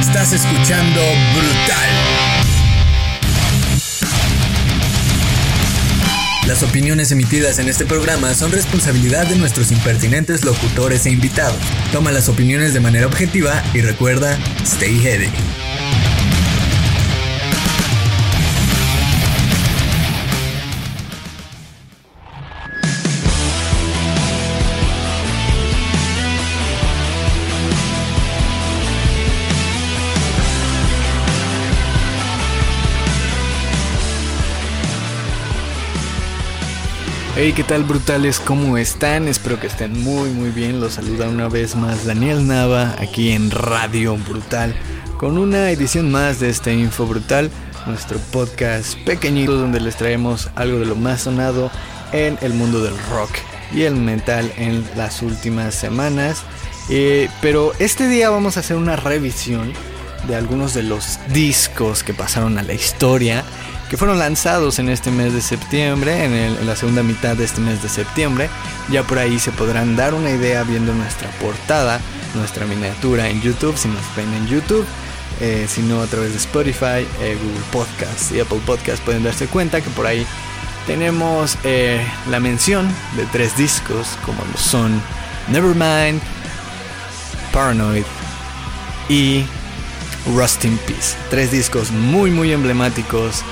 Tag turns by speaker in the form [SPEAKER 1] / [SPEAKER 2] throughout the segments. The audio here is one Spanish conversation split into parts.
[SPEAKER 1] Estás escuchando Brutal. Las opiniones emitidas en este programa son responsabilidad de nuestros impertinentes locutores e invitados. Toma las opiniones de manera objetiva y recuerda, stay heavy.
[SPEAKER 2] Hey, ¿qué tal brutales? ¿Cómo están? Espero que estén muy muy bien. Los saluda una vez más Daniel Nava aquí en Radio Brutal con una edición más de este Info Brutal, nuestro podcast pequeñito donde les traemos algo de lo más sonado en el mundo del rock y el metal en las últimas semanas. Eh, pero este día vamos a hacer una revisión de algunos de los discos que pasaron a la historia que fueron lanzados en este mes de septiembre, en, la segunda mitad de este mes de septiembre. Ya por ahí se podrán dar una idea viendo nuestra portada, nuestra miniatura en YouTube, si nos ven en YouTube. Eh, si no a través de Spotify, eh, Google Podcast y Apple Podcast pueden darse cuenta que por ahí tenemos eh, la mención de tres discos como lo son Nevermind, Paranoid y Rust in Peace. Tres discos muy muy emblemáticos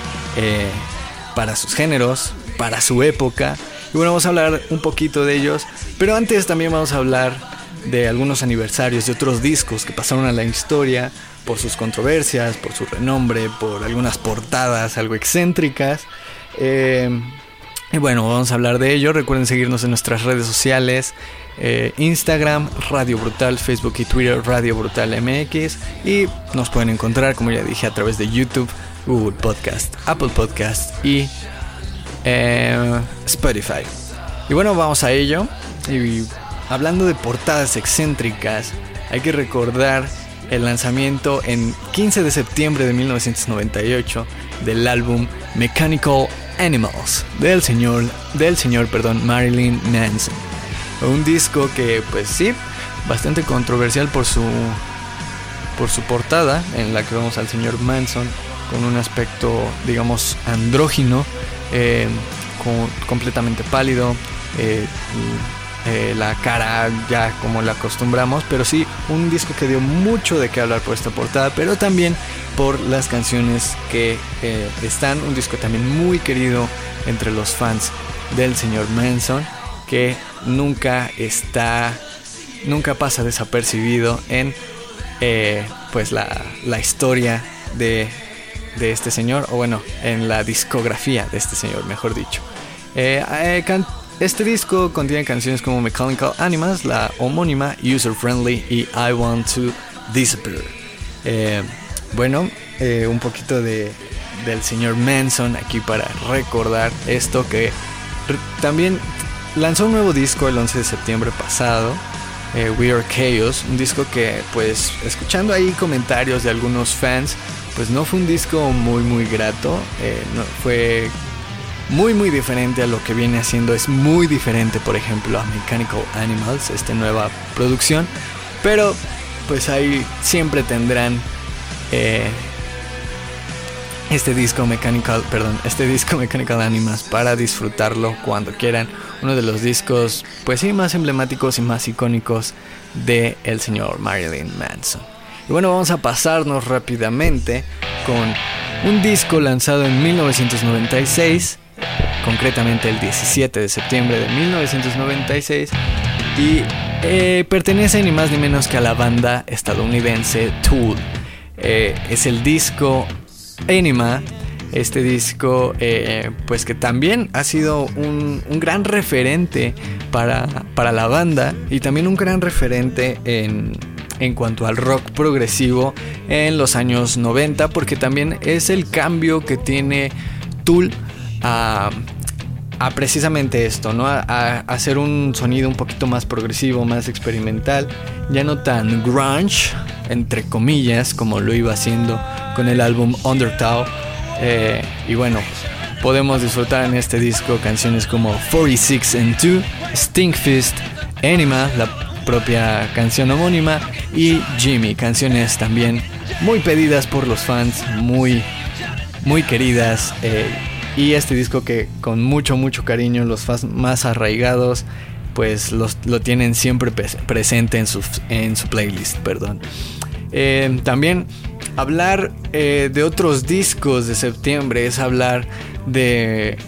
[SPEAKER 2] para sus géneros, para su época. Y bueno, vamos a hablar un poquito de ellos, pero antes también vamos a hablar de algunos aniversarios de otros discos que pasaron a la historia por sus controversias, por su renombre, por algunas portadas algo excéntricas. Eh, y bueno, vamos a hablar de ello. Recuerden seguirnos en nuestras redes sociales. Eh, Instagram, Radio Brutal, Facebook y Twitter, Radio Brutal MX. Y nos pueden encontrar, como ya dije, a través de YouTube, Google Podcast, Apple Podcast y eh, Spotify. Y bueno, vamos a ello. Y hablando de portadas excéntricas, hay que recordar el lanzamiento en 15 de septiembre de 1998 del álbum Mechanical Animals del señor, del señor, perdón, Marilyn Manson. Un disco que, pues sí, bastante controversial por su por su portada en la que vemos al señor Manson con un aspecto, digamos, andrógino, eh, completamente pálido, eh, eh, la cara ya como la acostumbramos, pero sí un disco que dio mucho de qué hablar por esta portada, pero también por las canciones que están, un disco también muy querido entre los fans del señor Manson, que nunca está, nunca pasa desapercibido en pues la, la historia de de este señor, o bueno, en la discografía de este señor, mejor dicho. Eh, eh, este disco contiene canciones como Mechanical Animals, la homónima User Friendly y I Want to Disappear. Eh, bueno, un poquito de, del señor Manson aquí para recordar esto que también lanzó un nuevo disco el 11 de septiembre pasado. We Are Chaos, un disco que pues escuchando ahí comentarios de algunos fans pues no fue un disco muy muy grato, eh, fue muy muy diferente a lo que viene haciendo, es muy diferente por ejemplo a Mechanical Animals, esta nueva producción, pero pues ahí siempre tendrán eh, este disco Mechanical, perdón, este disco Animals para disfrutarlo cuando quieran, uno de los discos pues sí más emblemáticos y más icónicos de el señor Marilyn Manson. Y bueno, vamos a pasarnos rápidamente con un disco lanzado en 1996, concretamente el 17 de septiembre de 1996, y eh, pertenece ni más ni menos que a la banda estadounidense Tool. Eh, es el disco Anima Este disco, eh, pues que también ha sido un, gran referente para, para, la banda y también un gran referente en, en cuanto al rock progresivo en los años 90, porque también es el cambio que tiene Tool a precisamente esto, ¿no? A, hacer un sonido un poquito más progresivo, más experimental, ya no tan grunge, entre comillas, como lo iba haciendo con el álbum Undertow. Eh, y bueno, podemos disfrutar en este disco canciones como 46 and 2, Stinkfist, Anima, la propia canción homónima, y Jimmy, canciones también muy pedidas por los fans, muy, muy queridas. Eh, y este disco que con mucho, mucho cariño los fans más arraigados pues los, lo tienen siempre presente en su, en su playlist, perdón. Eh, también hablar eh, de otros discos de septiembre es hablar de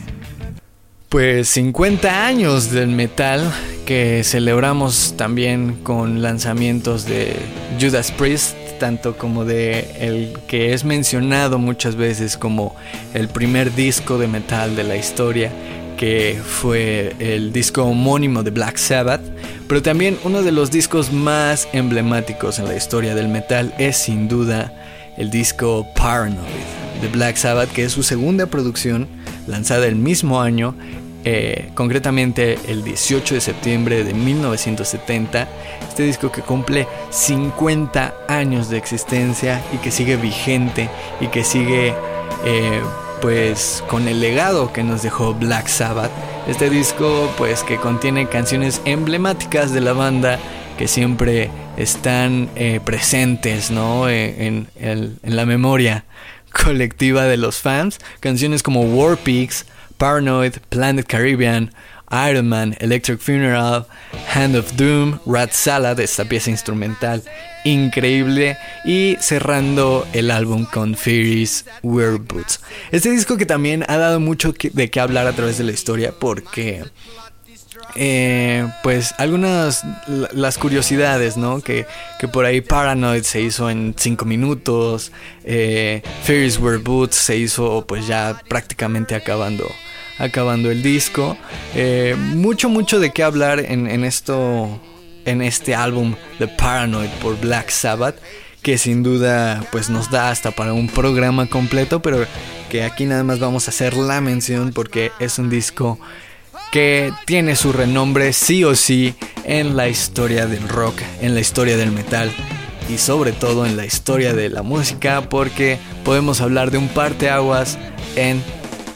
[SPEAKER 2] pues 50 años del metal que celebramos también con lanzamientos de Judas Priest, tanto como de el que es mencionado muchas veces como el primer disco de metal de la historia, que fue el disco homónimo de Black Sabbath, pero también uno de los discos más emblemáticos en la historia del metal es sin duda el disco Paranoid de Black Sabbath, que es su segunda producción lanzada el mismo año eh, concretamente el 18 de septiembre de 1970, este disco que cumple 50 años de existencia y que sigue vigente y que sigue eh, pues con el legado que nos dejó Black Sabbath. Este disco pues que contiene canciones emblemáticas de la banda que siempre están eh, presentes ¿no? en, en la memoria colectiva de los fans. Canciones como War Pigs, Paranoid, Planet Caribbean, Iron Man, Electric Funeral, Hand of Doom, Rat Salad, esta pieza instrumental increíble y cerrando el álbum con Fairies Wear Boots. Este disco que también ha dado mucho de qué hablar a través de la historia porque eh, pues algunas las curiosidades, ¿no? Que, por ahí Paranoid se hizo en 5 minutos, eh, Fairies Wear Boots se hizo pues ya prácticamente acabando acabando el disco. Eh, mucho, mucho de qué hablar en, esto, en este álbum The Paranoid por Black Sabbath, que sin duda pues nos da hasta para un programa completo, pero que aquí nada más vamos a hacer la mención porque es un disco que tiene su renombre sí o sí en la historia del rock, en la historia del metal y sobre todo en la historia de la música porque podemos hablar de un parteaguas en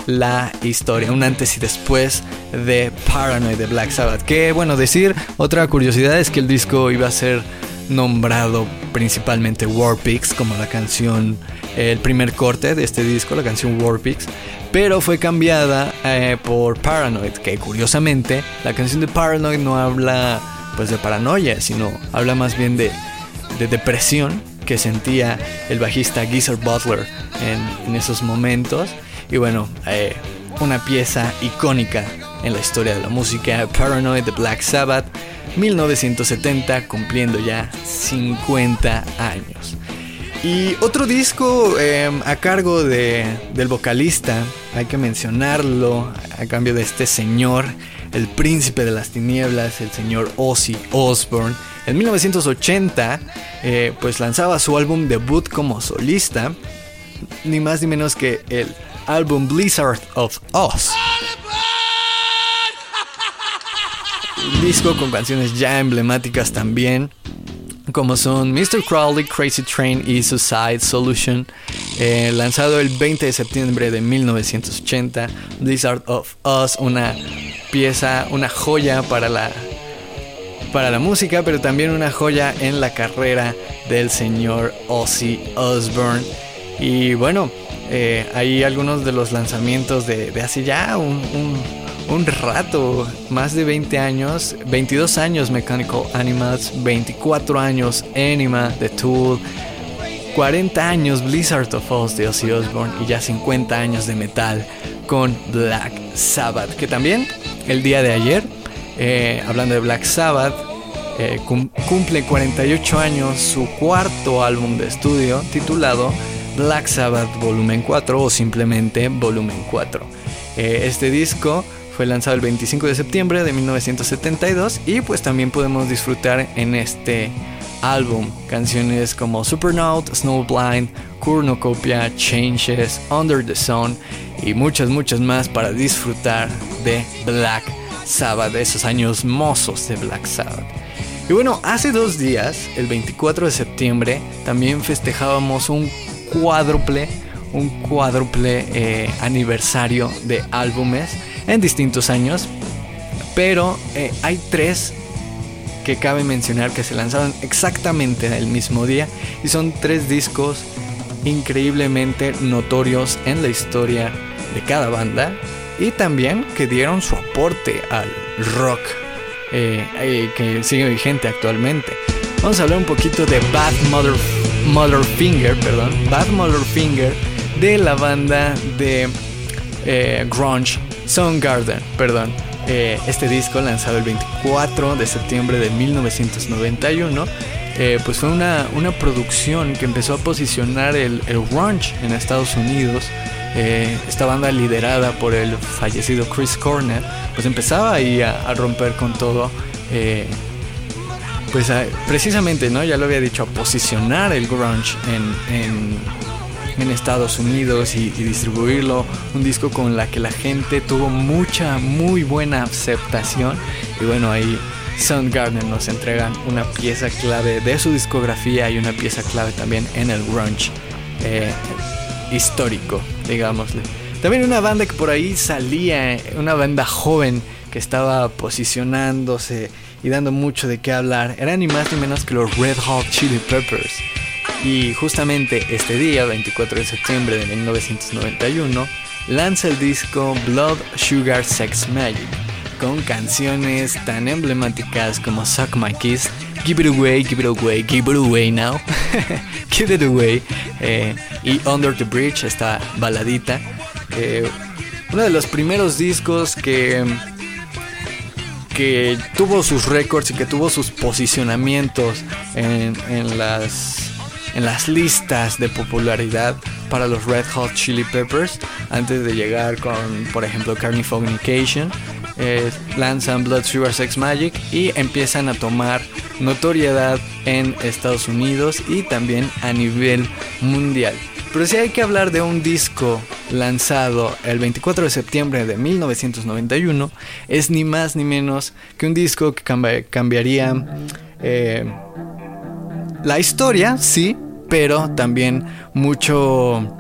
[SPEAKER 2] la historia, un antes y después de Paranoid de Black Sabbath. Que bueno, decir, otra curiosidad es que el disco iba a ser nombrado principalmente War Pigs, como la canción, el primer corte de este disco, la canción War Pigs, pero fue cambiada eh, por Paranoid, que curiosamente la canción de Paranoid no habla pues de paranoia, sino habla más bien de, de depresión que sentía el bajista Geezer Butler en esos momentos y bueno, eh, una pieza icónica en la historia de la música, Paranoid de Black Sabbath, 1970, cumpliendo ya 50 años. Y otro disco em, a cargo de, del vocalista, hay que mencionarlo, a cambio de este señor, el príncipe de las tinieblas, el señor Ozzy Osbourne. En 1980, eh, pues lanzaba su álbum debut como solista, ni más ni menos que el álbum Blizzard of Oz. Un disco con canciones ya emblemáticas también, como son Mr. Crowley, Crazy Train y Suicide Solution, eh, lanzado el 20 de septiembre de 1980. Blizzard of Oz, una pieza, una joya para la, para la música, pero también una joya en la carrera del señor Ozzy Osbourne. Y bueno, eh, hay algunos de los lanzamientos de, hace ya un, rato, más de 20 años, 22 años Mechanical Animals, 24 años Anima The Tool, 40 años Blizzard of Oz de Ozzy Osbourne y ya 50 años de metal con Black Sabbath, que también el día de ayer, eh, hablando de Black Sabbath, eh, cumple 48 años su cuarto álbum de estudio titulado Black Sabbath Volumen 4 o simplemente Volumen 4. Eh, este disco fue lanzado el 25 de septiembre de 1972 y pues también podemos disfrutar en este álbum canciones como Supernaut, Snowblind, Cornucopia, Changes, Under the Sun y muchas muchas más para disfrutar de Black Sabbath, de esos años mozos de Black Sabbath. Y bueno, hace dos días, el 24 de septiembre, también festejábamos un cuádruple, un cuádruple eh, aniversario de álbumes en distintos años. Pero eh, hay tres que cabe mencionar que se lanzaron exactamente el mismo día y son tres discos increíblemente notorios en la historia de cada banda y también que dieron su aporte al rock eh, que sigue vigente actualmente. Vamos a hablar un poquito de Bad Mother, Mother Finger, perdón, Bad Mother Finger de la banda de eh, grunge Soundgarden, perdón. este disco lanzado el 24 de septiembre de 1991 pues fue una, una, producción que empezó a posicionar el, el grunge en Estados Unidos eh, esta banda liderada por el fallecido Chris Cornell, pues empezaba ahí a, romper con todo. Pues precisamente, ¿no? Ya lo había dicho, a posicionar el grunge en, en, Estados Unidos y, distribuirlo. Un disco con la que la gente tuvo mucha, muy buena aceptación. Y bueno, ahí Soundgarden nos entregan una pieza clave de su discografía y una pieza clave también en el grunge. Eh, histórico, digámosle. También una banda que por ahí salía, una banda joven que estaba posicionándose y dando mucho de qué hablar, era ni más ni menos que los Red Hot Chili Peppers. Y justamente este día, 24 de septiembre de 1991, lanza el disco Blood Sugar Sex Magic, con canciones tan emblemáticas como Suck My Kiss, Give It Away, Give It Away, Give It Away Now, Give It Away, eh, y Under the Bridge, esta baladita. Eh, uno de los primeros discos que, que tuvo sus récords y que tuvo sus posicionamientos en, en, las, en las listas de popularidad para los Red Hot Chili Peppers antes de llegar con, por ejemplo, Carnifognication. Eh, lanzan Blood Sugar Sex Magic y empiezan a tomar notoriedad en Estados Unidos y también a nivel mundial. Pero si hay que hablar de un disco lanzado el 24 de septiembre de 1991, es ni más ni menos que un disco que cambiaría eh, la historia, sí, pero también mucho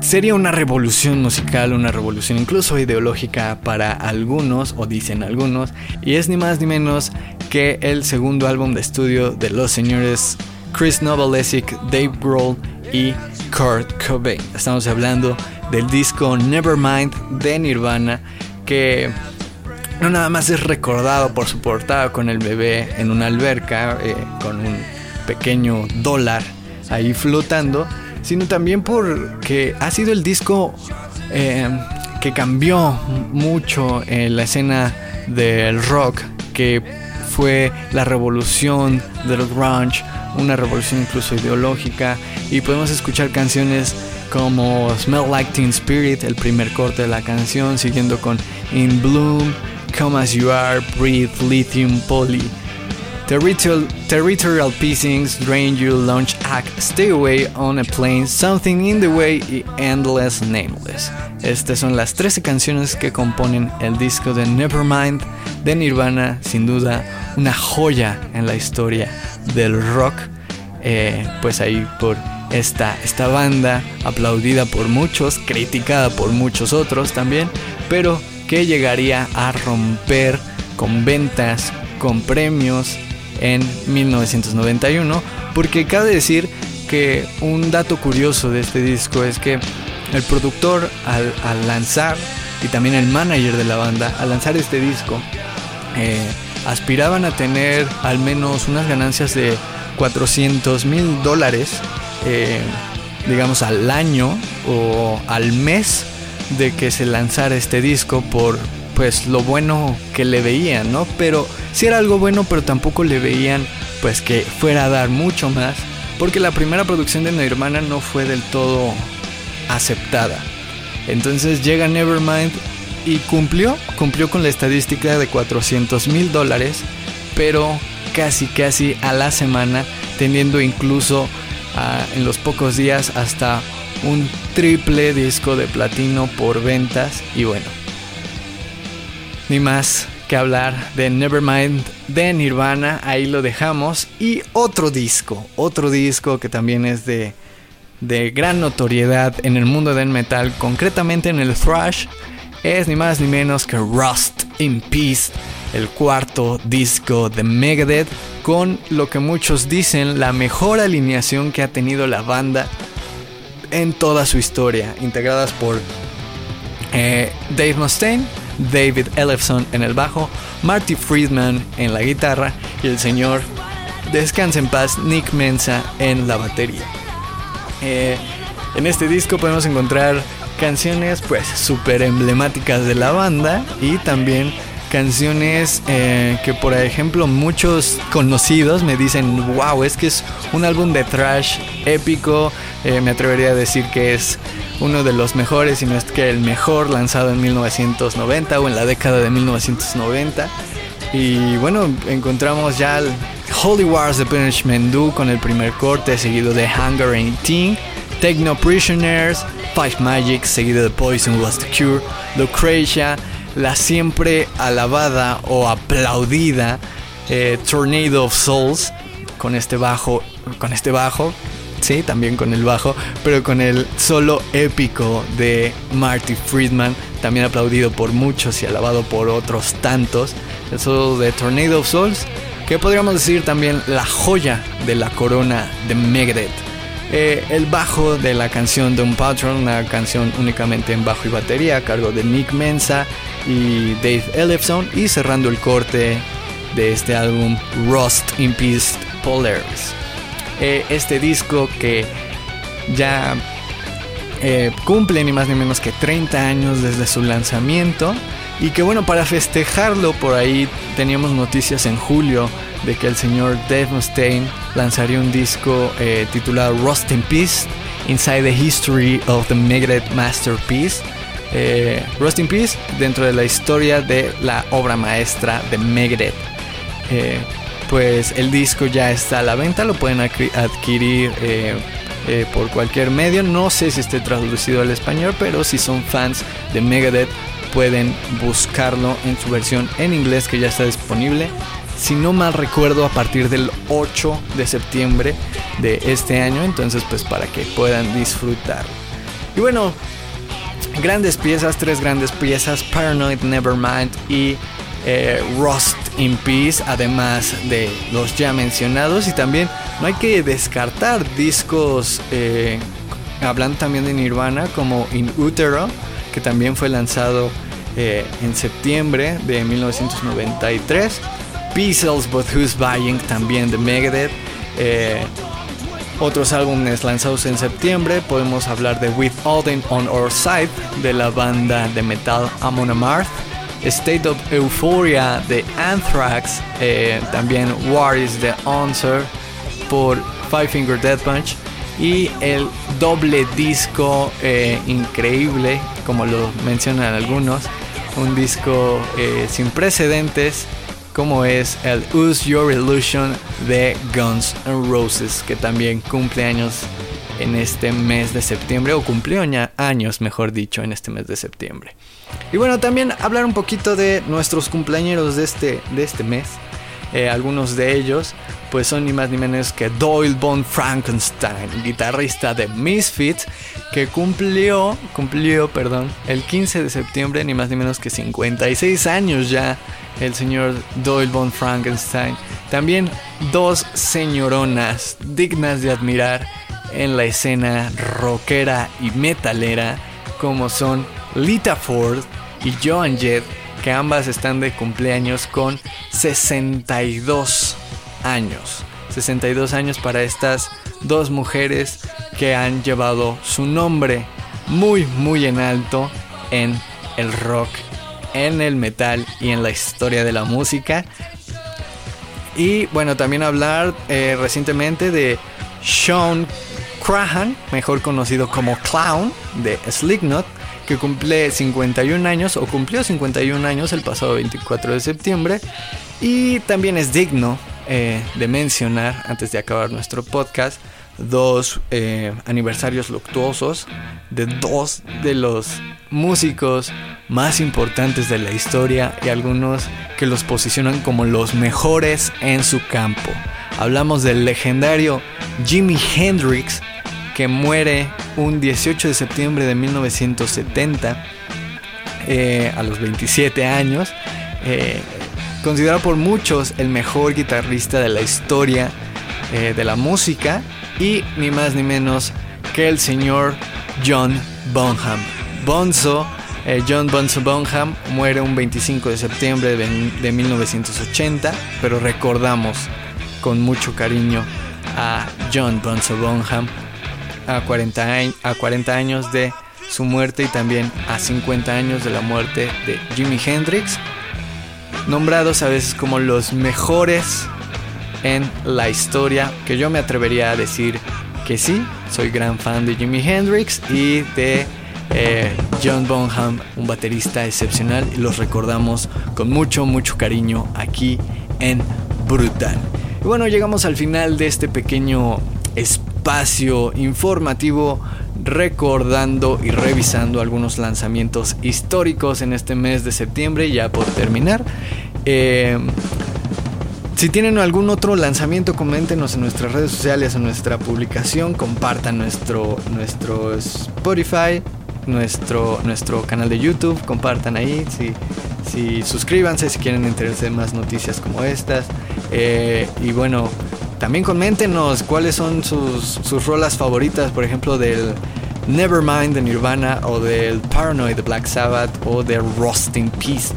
[SPEAKER 2] Sería una revolución musical, una revolución incluso ideológica para algunos, o dicen algunos, y es ni más ni menos que el segundo álbum de estudio de los señores Chris Novoselic, Dave Grohl y Kurt Cobain. Estamos hablando del disco Nevermind de Nirvana, que no nada más es recordado por su portada con el bebé en una alberca, eh, con un pequeño dólar ahí flotando, sino también porque ha sido el disco eh, que cambió mucho en la escena del rock, que fue la revolución del grunge, una revolución incluso ideológica, y podemos escuchar canciones como Smell Like Teen Spirit, el primer corte de la canción, siguiendo con In Bloom, Come As You Are, Breathe, Lithium, Poly. Territorial, territorial Pissings, Drain You, Launch Act, Stay Away on a Plane, Something in the Way y Endless Nameless. Estas son las 13 canciones que componen el disco de Nevermind de Nirvana, sin duda una joya en la historia del rock. Eh, pues ahí por esta, esta banda, aplaudida por muchos, criticada por muchos otros también, pero que llegaría a romper con ventas, con premios, en 1991, porque cabe decir que un dato curioso de este disco es que el productor al, lanzar y también el manager de la banda al lanzar este disco eh, aspiraban a tener al menos unas ganancias de 400 mil dólares eh, digamos al año o al mes de que se lanzara este disco por pues lo bueno que le veían, ¿no? Pero si era algo bueno, pero tampoco le veían pues que fuera a dar mucho más porque la primera producción de Nirvana no fue del todo aceptada. Entonces llega Nevermind y cumplió, cumplió con la estadística de 400 mil dólares, pero casi casi a la semana, teniendo incluso en los pocos días hasta un triple disco de platino por ventas. Y bueno, ni más que hablar de Nevermind de Nirvana, ahí lo dejamos. Y otro disco, otro disco que también es de de gran notoriedad en el mundo del metal, concretamente en el thrash, es ni más ni menos que Rust in Peace, el cuarto disco de Megadeth, con lo que muchos dicen la mejor alineación que ha tenido la banda en toda su historia, integradas por eh, Dave Mustaine, David Ellefson en el bajo, Marty Friedman en la guitarra y el señor Descansa en paz Nick Mensa en la batería. Eh, en este disco podemos encontrar canciones pues súper emblemáticas de la banda y también canciones eh, que por ejemplo muchos conocidos me dicen wow es que es un álbum de thrash épico eh, me atrevería a decir que es uno de los mejores y no es que el mejor lanzado en 1990 o en la década de 1990 y bueno encontramos ya el Holy Wars The Punishment Do con el primer corte seguido de Hunger 18 Techno Prisoners Five Magic seguido de Poison Was the Cure Lucretia la siempre alabada o aplaudida eh, Tornado of Souls con este bajo, con este bajo, sí, también con el bajo, pero con el solo épico de Marty Friedman, también aplaudido por muchos y alabado por otros tantos, el solo de Tornado of Souls, que podríamos decir también la joya de la corona de Megadeth. Eh, el bajo de la canción Don Patron, una canción únicamente en bajo y batería a cargo de Nick Mensa y Dave Ellefson y cerrando el corte de este álbum Rust in Peace Polaris. Eh, este disco que ya eh, cumple ni más ni menos que 30 años desde su lanzamiento y que bueno, para festejarlo por ahí teníamos noticias en julio de que el señor Dave Mustaine lanzaría un disco eh, titulado Rust in Peace, Inside the History of the Megadeth Masterpiece. Eh, Rust in Peace dentro de la historia de la obra maestra de Megadeth. Eh, pues el disco ya está a la venta, lo pueden adquirir por cualquier medio. No sé si esté traducido al español, pero si son fans de Megadeth pueden buscarlo en su versión en inglés que ya está disponible si no mal recuerdo, a partir del 8 de septiembre de este año. Entonces, pues para que puedan disfrutar. Y bueno, grandes piezas, tres grandes piezas, Paranoid Nevermind y eh, Rust in Peace, además de los ya mencionados. Y también no hay que descartar discos, eh, hablando también de Nirvana, como In Utero, que también fue lanzado eh, en septiembre de 1993. Pixels, But Who's Buying también de Megadeth. Eh, otros álbumes lanzados en septiembre, podemos hablar de With Odin on Our Side de la banda de metal Amon Amarth, State of Euphoria de Anthrax, eh, también War is the Answer por Five Finger Death Punch y el doble disco eh, increíble, como lo mencionan algunos, un disco sin precedentes como es el Use Your Illusion de Guns N' Roses, que también cumple años en este mes de septiembre, o cumplió años, mejor dicho, en este mes de septiembre. Y bueno, también hablar un poquito de nuestros cumpleaños de este, de este mes. Eh, algunos de ellos, pues son ni más ni menos que Doyle Von Frankenstein, guitarrista de Misfits, que cumplió, cumplió, perdón, el 15 de septiembre, ni más ni menos que 56 años ya el señor Doyle von Frankenstein. También dos señoronas dignas de admirar en la escena rockera y metalera, como son Lita Ford y Joan Jett, que ambas están de cumpleaños con 62 años. 62 años para estas dos mujeres que han llevado su nombre muy muy en alto en el rock en el metal y en la historia de la música. Y bueno, también hablar eh, recientemente de Sean Crahan, mejor conocido como Clown, de Slipknot, que cumple 51 años o cumplió 51 años el pasado 24 de septiembre. Y también es digno eh, de mencionar, antes de acabar nuestro podcast, dos eh, aniversarios luctuosos de dos de los músicos más importantes de la historia y algunos que los posicionan como los mejores en su campo. Hablamos del legendario Jimi Hendrix, que muere un 18 de septiembre de 1970 eh, a los 27 años. Eh, considerado por muchos el mejor guitarrista de la historia de la música y ni más ni menos que el señor John Bonham. Bonzo, eh, John Bonzo Bonham muere un 25 de septiembre de, 1980, pero recordamos con mucho cariño a John Bonzo Bonham a 40, a 40 años de su muerte y también a 50 años de la muerte de Jimi Hendrix, nombrados a veces como los mejores en la historia, que yo me atrevería a decir que sí, soy gran fan de Jimi Hendrix y de eh, John Bonham, un baterista excepcional, y los recordamos con mucho, mucho cariño aquí en Brutal. Y bueno, llegamos al final de este pequeño espacio informativo recordando y revisando algunos lanzamientos históricos en este mes de septiembre, ya por terminar. Eh, si tienen algún otro lanzamiento, coméntenos en nuestras redes sociales, en nuestra publicación, compartan nuestro, nuestro Spotify, nuestro, nuestro canal de YouTube, compartan ahí, si, si suscríbanse si quieren enterarse de más noticias como estas. Eh, y bueno, también coméntenos cuáles son sus, sus rolas favoritas, por ejemplo, del Nevermind de Nirvana o del Paranoid de Black Sabbath o del Rusting Peace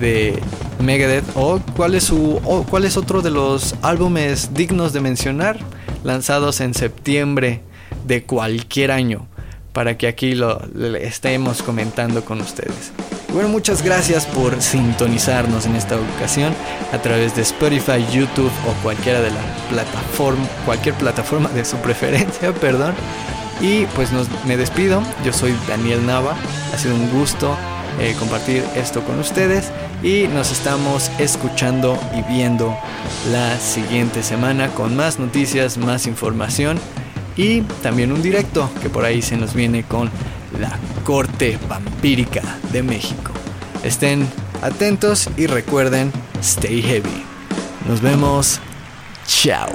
[SPEAKER 2] de Megadeth o cuál es su cuál es otro de los álbumes dignos de mencionar lanzados en septiembre de cualquier año para que aquí lo, estemos comentando con ustedes. Bueno, muchas gracias por sintonizarnos en esta ocasión a través de Spotify, YouTube o cualquiera de la plataforma, cualquier plataforma de su preferencia, perdón. Y pues me despido, yo soy Daniel Nava, ha sido un gusto eh, compartir esto con ustedes y nos estamos escuchando y viendo la siguiente semana con más noticias, más información y también un directo que por ahí se nos viene con la Corte Vampírica de México. Estén atentos y recuerden, stay heavy. Nos vemos. Chao.